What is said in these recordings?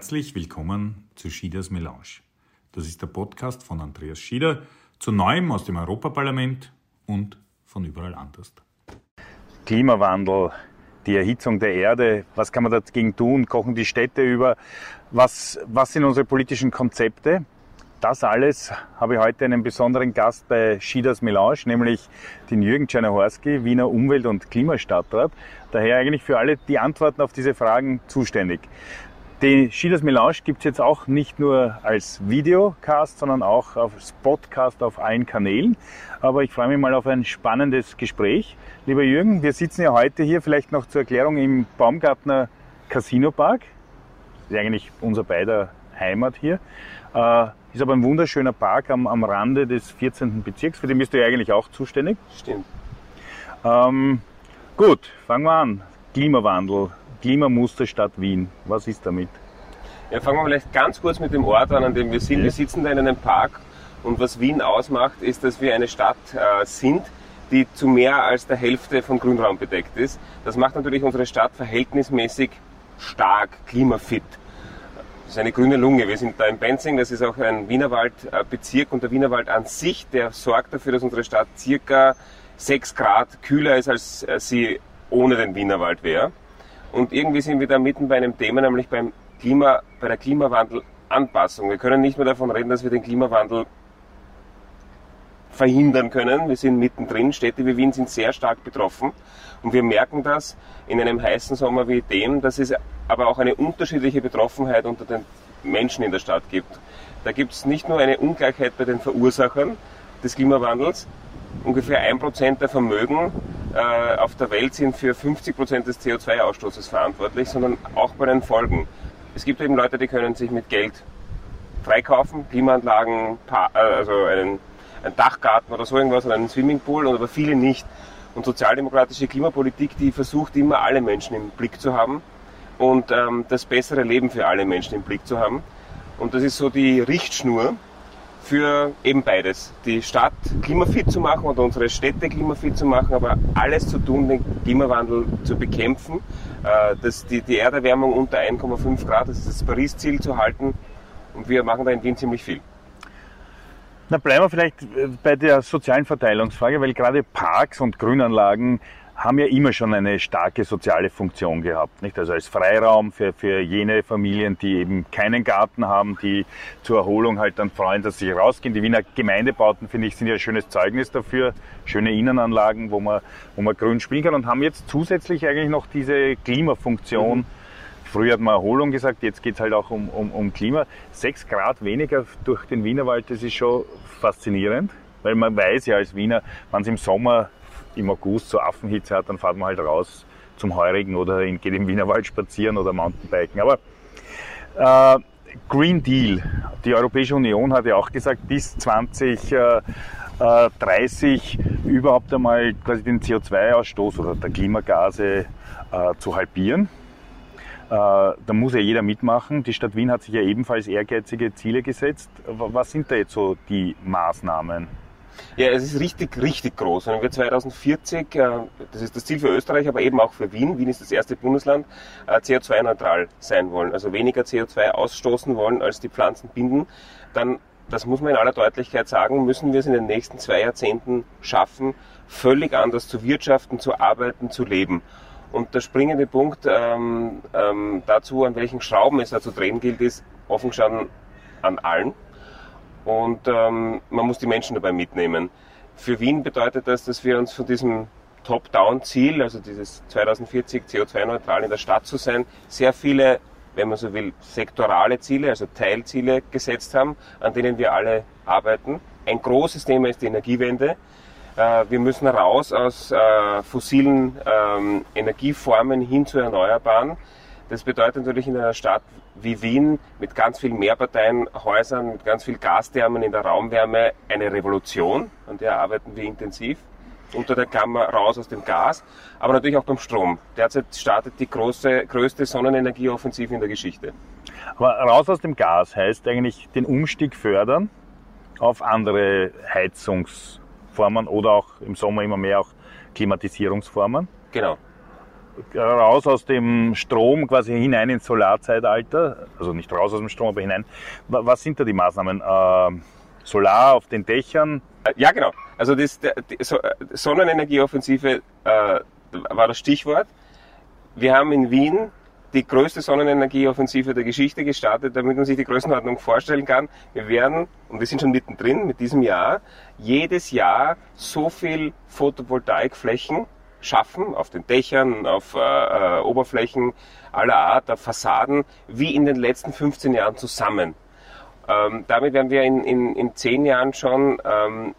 Herzlich willkommen zu Schieders Melange. Das ist der Podcast von Andreas Schieder zu Neuem aus dem Europaparlament und von überall anders. Klimawandel, die Erhitzung der Erde, was kann man dagegen tun? Kochen die Städte über? Was, was sind unsere politischen Konzepte? Das alles habe ich heute einen besonderen Gast bei Schieders Melange, nämlich den Jürgen Czernohorski, Wiener Umwelt- und Klimastadtrat. Daher eigentlich für alle die Antworten auf diese Fragen zuständig. Die Schieders Melange gibt es jetzt auch nicht nur als Videocast, sondern auch als Podcast auf allen Kanälen. Aber ich freue mich mal auf ein spannendes Gespräch. Lieber Jürgen, wir sitzen ja heute hier vielleicht noch zur Erklärung im Baumgartner Casino Park. Das ist eigentlich unser beider Heimat hier. Äh, ist aber ein wunderschöner Park am, am Rande des 14. Bezirks, für den bist du ja eigentlich auch zuständig. Stimmt. Ähm, gut, fangen wir an. Klimawandel, Klimamuster Stadt Wien. Was ist damit? Ja, fangen wir vielleicht ganz kurz mit dem Ort an, an dem wir sind. Wir sitzen da in einem Park und was Wien ausmacht, ist, dass wir eine Stadt äh, sind, die zu mehr als der Hälfte von Grünraum bedeckt ist. Das macht natürlich unsere Stadt verhältnismäßig stark, klimafit. Das ist eine grüne Lunge. Wir sind da in Benzing, das ist auch ein Wienerwaldbezirk und der Wienerwald an sich, der sorgt dafür, dass unsere Stadt circa 6 Grad kühler ist, als äh, sie ohne den Wienerwald wäre. Und irgendwie sind wir da mitten bei einem Thema, nämlich beim Klima, bei der Klimawandelanpassung. Wir können nicht nur davon reden, dass wir den Klimawandel verhindern können. Wir sind mittendrin. Städte wie Wien sind sehr stark betroffen. Und wir merken das in einem heißen Sommer wie dem, dass es aber auch eine unterschiedliche Betroffenheit unter den Menschen in der Stadt gibt. Da gibt es nicht nur eine Ungleichheit bei den Verursachern des Klimawandels. Ungefähr ein Prozent der Vermögen äh, auf der Welt sind für 50 Prozent des CO2-Ausstoßes verantwortlich, sondern auch bei den Folgen. Es gibt eben Leute, die können sich mit Geld freikaufen, Klimaanlagen, äh, also einen, einen Dachgarten oder so irgendwas oder einen Swimmingpool, aber viele nicht. Und sozialdemokratische Klimapolitik, die versucht immer alle Menschen im Blick zu haben und ähm, das bessere Leben für alle Menschen im Blick zu haben. Und das ist so die Richtschnur für eben beides. Die Stadt klimafit zu machen oder unsere Städte klimafit zu machen, aber alles zu tun, den Klimawandel zu bekämpfen, äh, dass die, die Erderwärmung unter 1,5 Grad, das ist das Paris-Ziel zu halten. Und wir machen da in Wien ziemlich viel. Na, bleiben wir vielleicht äh, bei der sozialen Verteilungsfrage, weil gerade Parks und Grünanlagen haben ja immer schon eine starke soziale Funktion gehabt. Nicht? Also als Freiraum für, für jene Familien, die eben keinen Garten haben, die zur Erholung halt dann freuen, dass sie rausgehen. Die Wiener Gemeindebauten, finde ich, sind ja ein schönes Zeugnis dafür. Schöne Innenanlagen, wo man, wo man grün spielen kann und haben jetzt zusätzlich eigentlich noch diese Klimafunktion. Früher hat man Erholung gesagt, jetzt geht es halt auch um, um, um Klima. Sechs Grad weniger durch den Wienerwald, das ist schon faszinierend, weil man weiß ja als Wiener, wenn es im Sommer, im August so Affenhitze hat, dann fährt man halt raus zum Heurigen oder in, geht im Wienerwald spazieren oder Mountainbiken. Aber äh, Green Deal, die Europäische Union hat ja auch gesagt, bis 2030 überhaupt einmal quasi den CO2-Ausstoß oder der Klimagase äh, zu halbieren. Äh, da muss ja jeder mitmachen. Die Stadt Wien hat sich ja ebenfalls ehrgeizige Ziele gesetzt. Was sind da jetzt so die Maßnahmen? Ja, es ist richtig, richtig groß. Wenn wir 2040, äh, das ist das Ziel für Österreich, aber eben auch für Wien, Wien ist das erste Bundesland, äh, CO2-neutral sein wollen, also weniger CO2 ausstoßen wollen, als die Pflanzen binden, dann, das muss man in aller Deutlichkeit sagen, müssen wir es in den nächsten zwei Jahrzehnten schaffen, völlig anders zu wirtschaften, zu arbeiten, zu leben. Und der springende Punkt ähm, ähm, dazu, an welchen Schrauben es da zu drehen gilt, ist offen gestanden an allen. Und ähm, man muss die Menschen dabei mitnehmen. Für Wien bedeutet das, dass wir uns von diesem Top-Down-Ziel, also dieses 2040 CO2-neutral in der Stadt zu sein, sehr viele, wenn man so will, sektorale Ziele, also Teilziele gesetzt haben, an denen wir alle arbeiten. Ein großes Thema ist die Energiewende. Äh, Wir müssen raus aus äh, fossilen ähm, Energieformen hin zu erneuerbaren. Das bedeutet natürlich in einer Stadt wie Wien mit ganz vielen Mehrparteienhäusern, mit ganz viel Gasthermen in der Raumwärme eine Revolution, an der arbeiten wir intensiv. Unter der Klammer raus aus dem Gas, aber natürlich auch beim Strom. Derzeit startet die große, größte Sonnenenergieoffensive in der Geschichte. Aber raus aus dem Gas heißt eigentlich den Umstieg fördern auf andere Heizungsformen oder auch im Sommer immer mehr auch Klimatisierungsformen. Genau. Raus aus dem Strom quasi hinein ins Solarzeitalter. Also nicht raus aus dem Strom, aber hinein. Was sind da die Maßnahmen? Äh, Solar auf den Dächern? Ja, genau. Also das, die Sonnenenergieoffensive äh, war das Stichwort. Wir haben in Wien die größte Sonnenenergieoffensive der Geschichte gestartet, damit man sich die Größenordnung vorstellen kann. Wir werden, und wir sind schon mittendrin mit diesem Jahr, jedes Jahr so viel Photovoltaikflächen schaffen, auf den Dächern, auf äh, äh, Oberflächen aller Art, auf Fassaden, wie in den letzten 15 Jahren zusammen. Ähm, damit werden wir in, in, in 10 Jahren schon ähm,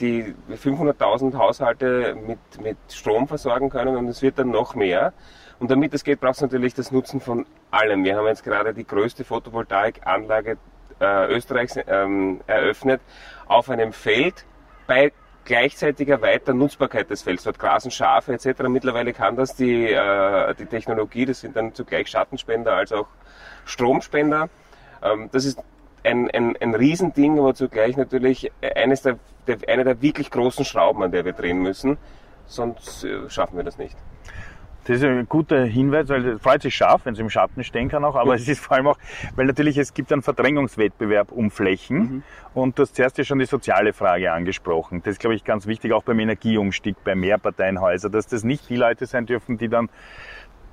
die 500.000 Haushalte mit, mit Strom versorgen können und es wird dann noch mehr. Und damit das geht, braucht es natürlich das Nutzen von allem. Wir haben jetzt gerade die größte Photovoltaikanlage äh, Österreichs ähm, eröffnet auf einem Feld bei gleichzeitiger weiter Nutzbarkeit des Felds. Dort grasen Schafe etc. Mittlerweile kann das die, äh, die Technologie, das sind dann zugleich Schattenspender als auch Stromspender. Ähm, das ist ein, ein, ein Riesending, aber zugleich natürlich eines der, der, eine der wirklich großen Schrauben, an der wir drehen müssen. Sonst äh, schaffen wir das nicht. Das ist ein guter Hinweis, weil es freut sich scharf, wenn es im Schatten stehen kann auch, aber es ist vor allem auch, weil natürlich es gibt einen Verdrängungswettbewerb um Flächen mhm. und du hast zuerst ja schon die soziale Frage angesprochen. Das ist, glaube ich, ganz wichtig, auch beim Energieumstieg, bei Mehrparteienhäusern, dass das nicht die Leute sein dürfen, die dann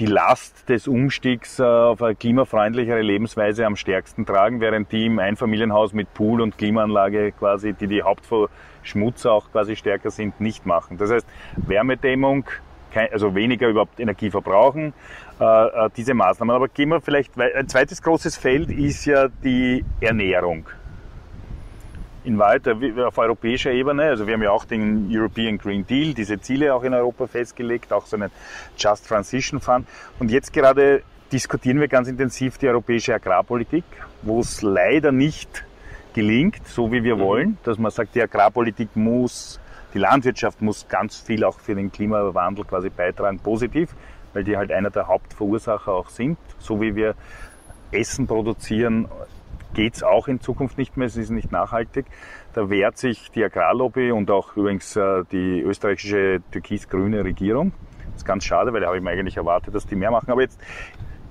die Last des Umstiegs äh, auf eine klimafreundlichere Lebensweise am stärksten tragen, während die im Einfamilienhaus mit Pool und Klimaanlage quasi, die die Hauptverschmutzer auch quasi stärker sind, nicht machen. Das heißt, Wärmedämmung, also weniger überhaupt Energie verbrauchen, äh, äh, diese Maßnahmen. Aber gehen wir vielleicht, ein zweites großes Feld ist ja die Ernährung. In Wahrheit auf europäischer Ebene, also wir haben ja auch den European Green Deal, diese Ziele auch in Europa festgelegt, auch so einen Just Transition Fund. Und jetzt gerade diskutieren wir ganz intensiv die europäische Agrarpolitik, wo es leider nicht gelingt, so wie wir mhm. wollen, dass man sagt, die Agrarpolitik muss die Landwirtschaft muss ganz viel auch für den Klimawandel quasi beitragen, positiv, weil die halt einer der Hauptverursacher auch sind. So wie wir Essen produzieren, geht es auch in Zukunft nicht mehr, es ist nicht nachhaltig. Da wehrt sich die Agrarlobby und auch übrigens äh, die österreichische türkis-grüne Regierung. Das ist ganz schade, weil da habe ich mir eigentlich erwartet, dass die mehr machen. Aber jetzt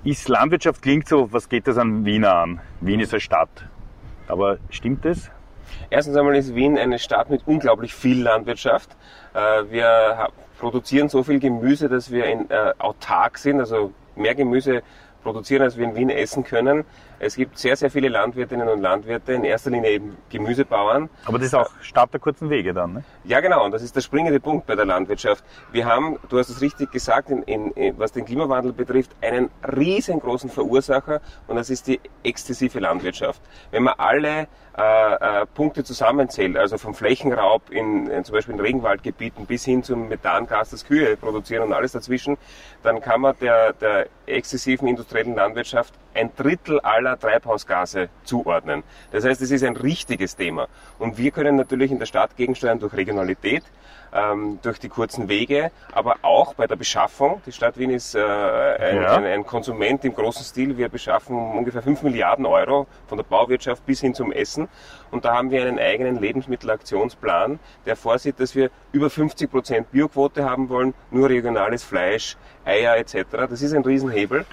ist Landwirtschaft klingt so, was geht das an Wiener an? Wien ist eine Stadt. Aber stimmt das? Erstens einmal ist Wien eine Stadt mit unglaublich viel Landwirtschaft. Äh, wir produzieren so viel Gemüse, dass wir in, äh, autark sind, also mehr Gemüse produzieren, als wir in Wien essen können. Es gibt sehr, sehr viele Landwirtinnen und Landwirte, in erster Linie eben Gemüsebauern. Aber das ist auch Start der kurzen Wege dann, ne? Ja, genau. Und das ist der springende Punkt bei der Landwirtschaft. Wir haben, du hast es richtig gesagt, in, in, was den Klimawandel betrifft, einen riesengroßen Verursacher und das ist die exzessive Landwirtschaft. Wenn man alle äh, äh, Punkte zusammenzählt, also vom Flächenraub in, in, zum Beispiel in Regenwaldgebieten bis hin zum Methangas, das Kühe produzieren und alles dazwischen, dann kann man der, der exzessiven industriellen Landwirtschaft ein Drittel aller Treibhausgase zuordnen. Das heißt, es ist ein richtiges Thema. Und wir können natürlich in der Stadt gegensteuern durch Regionalität, ähm, durch die kurzen Wege, aber auch bei der Beschaffung. Die Stadt Wien ist äh, ein, ja. ein, ein, Konsument im großen Stil. Wir beschaffen ungefähr 5 Milliarden Euro von der Bauwirtschaft bis hin zum Essen. Und da haben wir einen eigenen Lebensmittelaktionsplan, der vorsieht, dass wir über 50 Prozent Bioquote haben wollen, nur regionales Fleisch, Eier etc. Das ist ein Riesenhebel.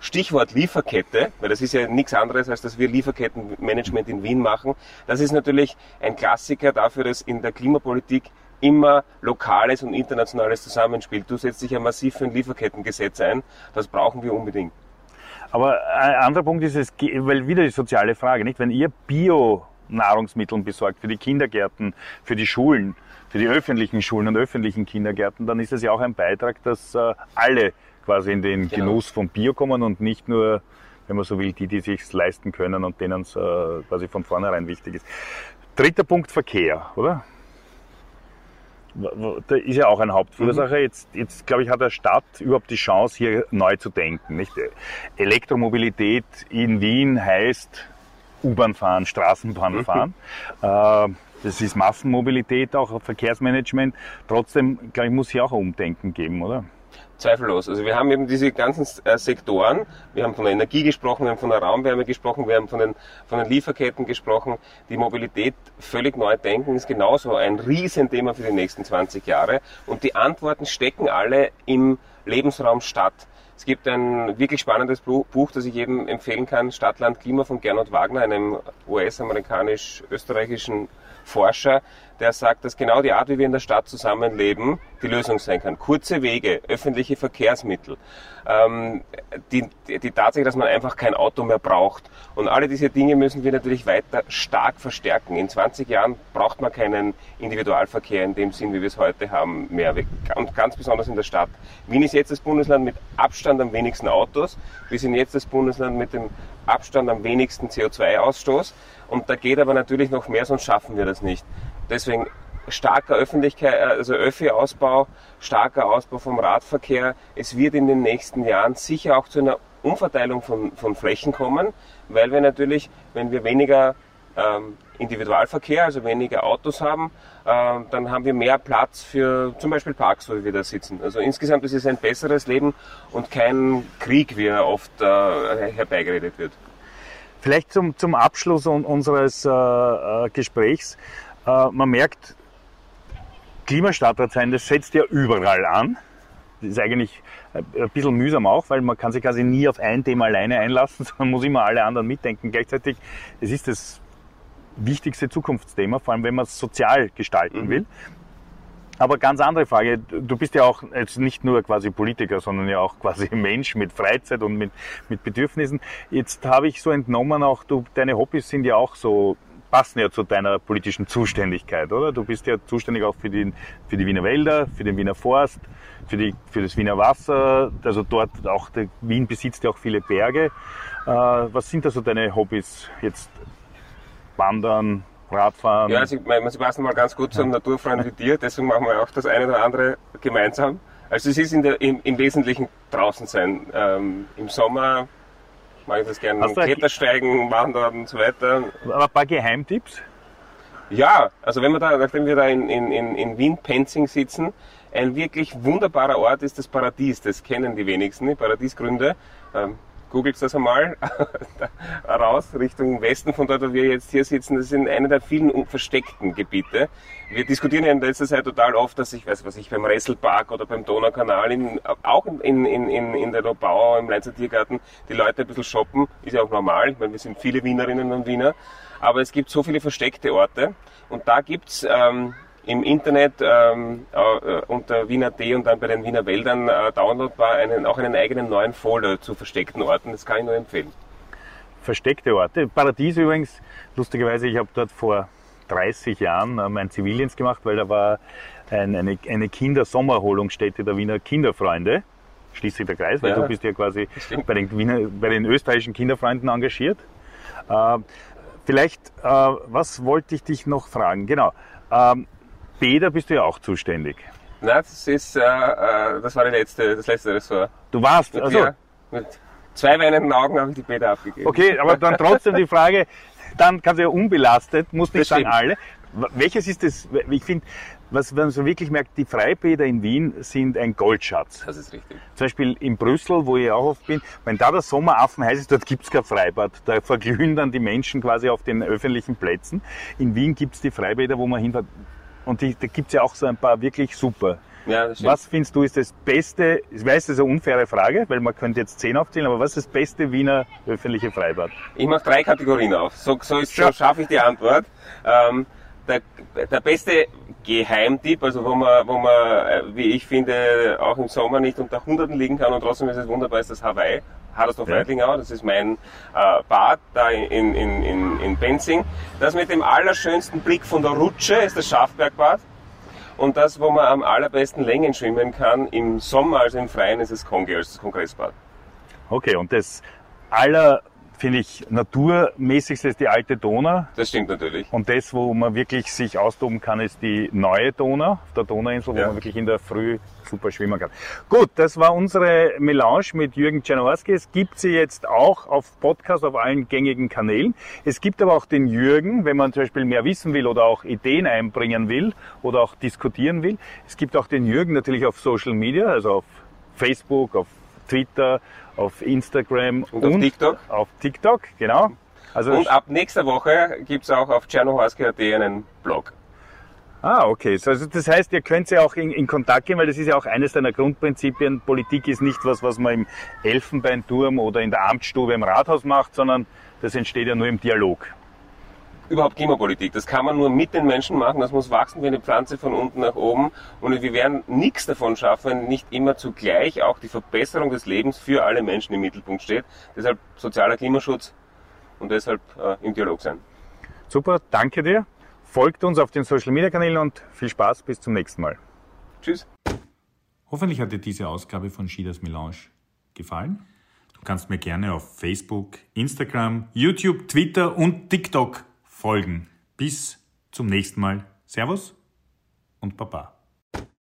Stichwort Lieferkette, weil das ist ja nichts anderes, als dass wir Lieferkettenmanagement in Wien machen. Das ist natürlich ein Klassiker dafür, dass in der Klimapolitik immer lokales und internationales Zusammenspiel. Du setzt dich ja massiv für ein Lieferkettengesetz ein. Das brauchen wir unbedingt. Aber ein anderer Punkt ist es, weil wieder die soziale Frage, nicht? Wenn ihr Bio-Nahrungsmittel besorgt für die Kindergärten, für die Schulen, für die öffentlichen Schulen und öffentlichen Kindergärten, dann ist es ja auch ein Beitrag, dass äh, alle quasi in den genau. Genuss von Bio kommen und nicht nur, wenn man so will, die, die sich leisten können und denen es äh, quasi von vornherein wichtig ist. Dritter Punkt Verkehr, oder? Da ist ja auch ein Hauptverursacher. Mhm. Jetzt, jetzt glaube ich, hat der Stadt überhaupt die Chance, hier neu zu denken. Nicht? Elektromobilität in Wien heißt U-Bahn fahren, Straßenbahn mhm. fahren. Äh, das ist Massenmobilität, auch Verkehrsmanagement. Trotzdem, glaube ich, muss hier auch ein Umdenken geben, oder? Zweifellos. Also wir haben eben diese ganzen äh, Sektoren, wir haben von der Energie gesprochen, wir haben von der Raumwärme gesprochen, wir haben von den, von den Lieferketten gesprochen. Die Mobilität völlig neu denken ist genauso ein Riesenthema für die nächsten 20 Jahre. Und die Antworten stecken alle im Lebensraum Stadt. Es gibt ein wirklich spannendes Buch, das ich jedem empfehlen kann, Stadtland Klima von Gernot Wagner, einem US-amerikanisch-österreichischen Forscher, der sagt, dass genau die Art, wie wir in der Stadt zusammenleben, die Lösung sein kann. Kurze Wege, öffentliche Verkehrsmittel, ähm, die, die Tatsache, dass man einfach kein Auto mehr braucht. Und alle diese Dinge müssen wir natürlich weiter stark verstärken. In 20 Jahren braucht man keinen Individualverkehr in dem Sinn, wie wir es heute haben, mehr. Und ganz besonders in der Stadt. Wien ist jetzt das Bundesland mit Abstand am wenigsten Autos. Wir sind jetzt das Bundesland mit dem Abstand am wenigsten CO2-Ausstoß. Und da geht aber natürlich noch mehr, sonst schaffen wir das nicht. Deswegen starker Öffentlichkeit, also Öffi-Ausbau, starker Ausbau vom Radverkehr. Es wird in den nächsten Jahren sicher auch zu einer Umverteilung von, von Flächen kommen, weil wir natürlich, wenn wir weniger ähm, Individualverkehr, also weniger Autos haben, äh, dann haben wir mehr Platz für zum Beispiel Parks, wo wir da sitzen. Also insgesamt ist es ein besseres Leben und kein Krieg, wie er oft äh, herbeigeredet wird. Vielleicht zum, zum Abschluss unseres äh, äh, Gesprächs. Äh, man merkt, Klimastadtrat sein, das setzt ja überall an. Das ist eigentlich ein bisschen mühsam auch, weil man kann sich quasi nie auf ein Thema alleine einlassen, sondern muss immer alle anderen mitdenken. Gleichzeitig, es ist das wichtigste Zukunftsthema, vor allem wenn man es sozial gestalten mhm. will. Aber ganz andere Frage. Du bist ja auch jetzt nicht nur quasi Politiker, sondern ja auch quasi Mensch mit Freizeit und mit, mit Bedürfnissen. Jetzt habe ich so entnommen auch, du, deine Hobbys sind ja auch so, passen ja zu deiner politischen Zuständigkeit, oder? Du bist ja zuständig auch für die, für die Wiener Wälder, für den Wiener Forst, für, die, für das Wiener Wasser. Also dort auch, der Wien besitzt ja auch viele Berge. Äh, was sind da so deine Hobbys jetzt? Wandern, Radfahren. Ja, also, sie passen mal ganz gut zu einem Naturfreund wie dir, deswegen machen wir auch das eine oder andere gemeinsam. Also es ist in der, im, im Wesentlichen draußen sein. Ähm, Im Sommer mache ich das gerne Klettersteigen, Wandern und so weiter. Aber ein paar Geheimtipps? Ja, also wenn wir da, nachdem wir da in, in, in Wien-Penzing sitzen, ein wirklich wunderbarer Ort ist das Paradies. Das kennen die wenigsten, die Paradiesgründe. Ähm, googelt das einmal raus, Richtung Westen von dort, wo wir jetzt hier sitzen. Das sind eine der vielen versteckten Gebiete. Wir diskutieren ja in letzter Zeit total oft, dass ich weiß, was ich beim Resselpark oder beim Donaukanal, in, auch in, in, in, in der Lobau, im Leinzer Tiergarten, die Leute ein bisschen shoppen. Ist ja auch normal. Ich meine, wir sind viele Wienerinnen und Wiener. Aber es gibt so viele versteckte Orte. Und da gibt's ähm, im Internet ähm, äh, unter Wiener T und dann bei den Wiener Wäldern äh, downloadbar einen, auch einen eigenen neuen Folder zu versteckten Orten. Das kann ich nur empfehlen. Versteckte Orte. Paradies übrigens, lustigerweise, ich habe dort vor 30 Jahren äh, mein Zivildienst gemacht, weil da war ein, eine, eine Kindersommerholungsstätte der Wiener Kinderfreunde. Schließt sich der Kreis, weil ja, du bist ja quasi bei den, Wiener, bei den österreichischen Kinderfreunden engagiert. Äh, vielleicht, äh, was wollte ich dich noch fragen? Genau. Ähm, Bäder bist du ja auch zuständig. Nein, das ist, äh, äh, das war die letzte, das letzte Ressort. Du warst, also. Ja, mit zwei weinenden Augen habe ich die Bäder abgegeben. Okay, aber dann trotzdem die Frage, dann kannst du ja unbelastet, muss nicht sagen alle. Welches ist das, ich finde, was man so wirklich merkt, die Freibäder in Wien sind ein Goldschatz. Das ist richtig. Zum Beispiel in Brüssel, wo ich auch oft bin, wenn da der Sommeraffen heiß ist, dort gibt's kein Freibad. Da verglühen dann die Menschen quasi auf den öffentlichen Plätzen. In Wien gibt's die Freibäder, wo man hinfährt. Und die, da gibt's ja auch so ein paar wirklich super. Ja, das was findest du ist das beste, ich weiß, das ist eine unfaire Frage, weil man könnte jetzt zehn aufzählen, aber was ist das beste Wiener öffentliche Freibad? Ich mache drei Kategorien auf. So, so, ist, so schaffe ich die Antwort. Ähm, der, der beste Geheimtipp, also wo man, wo man, äh, wie ich finde, auch im Sommer nicht unter Hunderten liegen kann und trotzdem ist es wunderbar, ist das Hawaii. Hadersdorf-Reitlingau, das ist mein äh, Bad da in, in, in, in Benzing. Das mit dem allerschönsten Blick von der Rutsche ist das Schafbergbad. Und das, wo man am allerbesten Längen schwimmen kann, im Sommer, also im Freien, ist das Kongi, also das Kongressbad. Okay, und das aller finde ich, naturmäßigste ist die alte Donau. Das stimmt natürlich. Und das, wo man wirklich sich austoben kann, ist die neue Donau, auf der Donauinsel, wo ja. man wirklich in der Früh super schwimmen kann. Gut, das war unsere Melange mit Jürgen Czernowarski. Es gibt sie jetzt auch auf Podcast, auf allen gängigen Kanälen. Es gibt aber auch den Jürgen, wenn man zum Beispiel mehr wissen will oder auch Ideen einbringen will oder auch diskutieren will. Es gibt auch den Jürgen natürlich auf Social Media, also auf Facebook, auf Twitter, auf Instagram Und auf TikTok. Auf TikTok, genau. Also Und ab nächster Woche gibt's auch auf tschernohorski.at einen Blog. Ah, okay. So, Also das heißt, ihr könnt ja auch in, in Kontakt gehen, weil das ist ja auch eines deiner Grundprinzipien. Politik ist nicht was, was man im Elfenbeinturm oder in der Amtsstube im Rathaus macht, sondern das entsteht ja nur im Dialog. Überhaupt Klimapolitik, das kann man nur mit den Menschen machen, das muss wachsen wie eine Pflanze von unten nach oben und wir werden nichts davon schaffen, wenn nicht immer zugleich auch die Verbesserung des Lebens für alle Menschen im Mittelpunkt steht. Deshalb sozialer Klimaschutz und deshalb äh, im Dialog sein. Super, danke dir. Folgt uns auf den Social Media Kanälen und viel Spaß bis zum nächsten Mal. Tschüss. Hoffentlich hat dir diese Ausgabe von Schieders Melange gefallen. Du kannst mir gerne auf Facebook, Instagram, YouTube, Twitter und TikTok folgen. Bis zum nächsten Mal. Servus und Baba.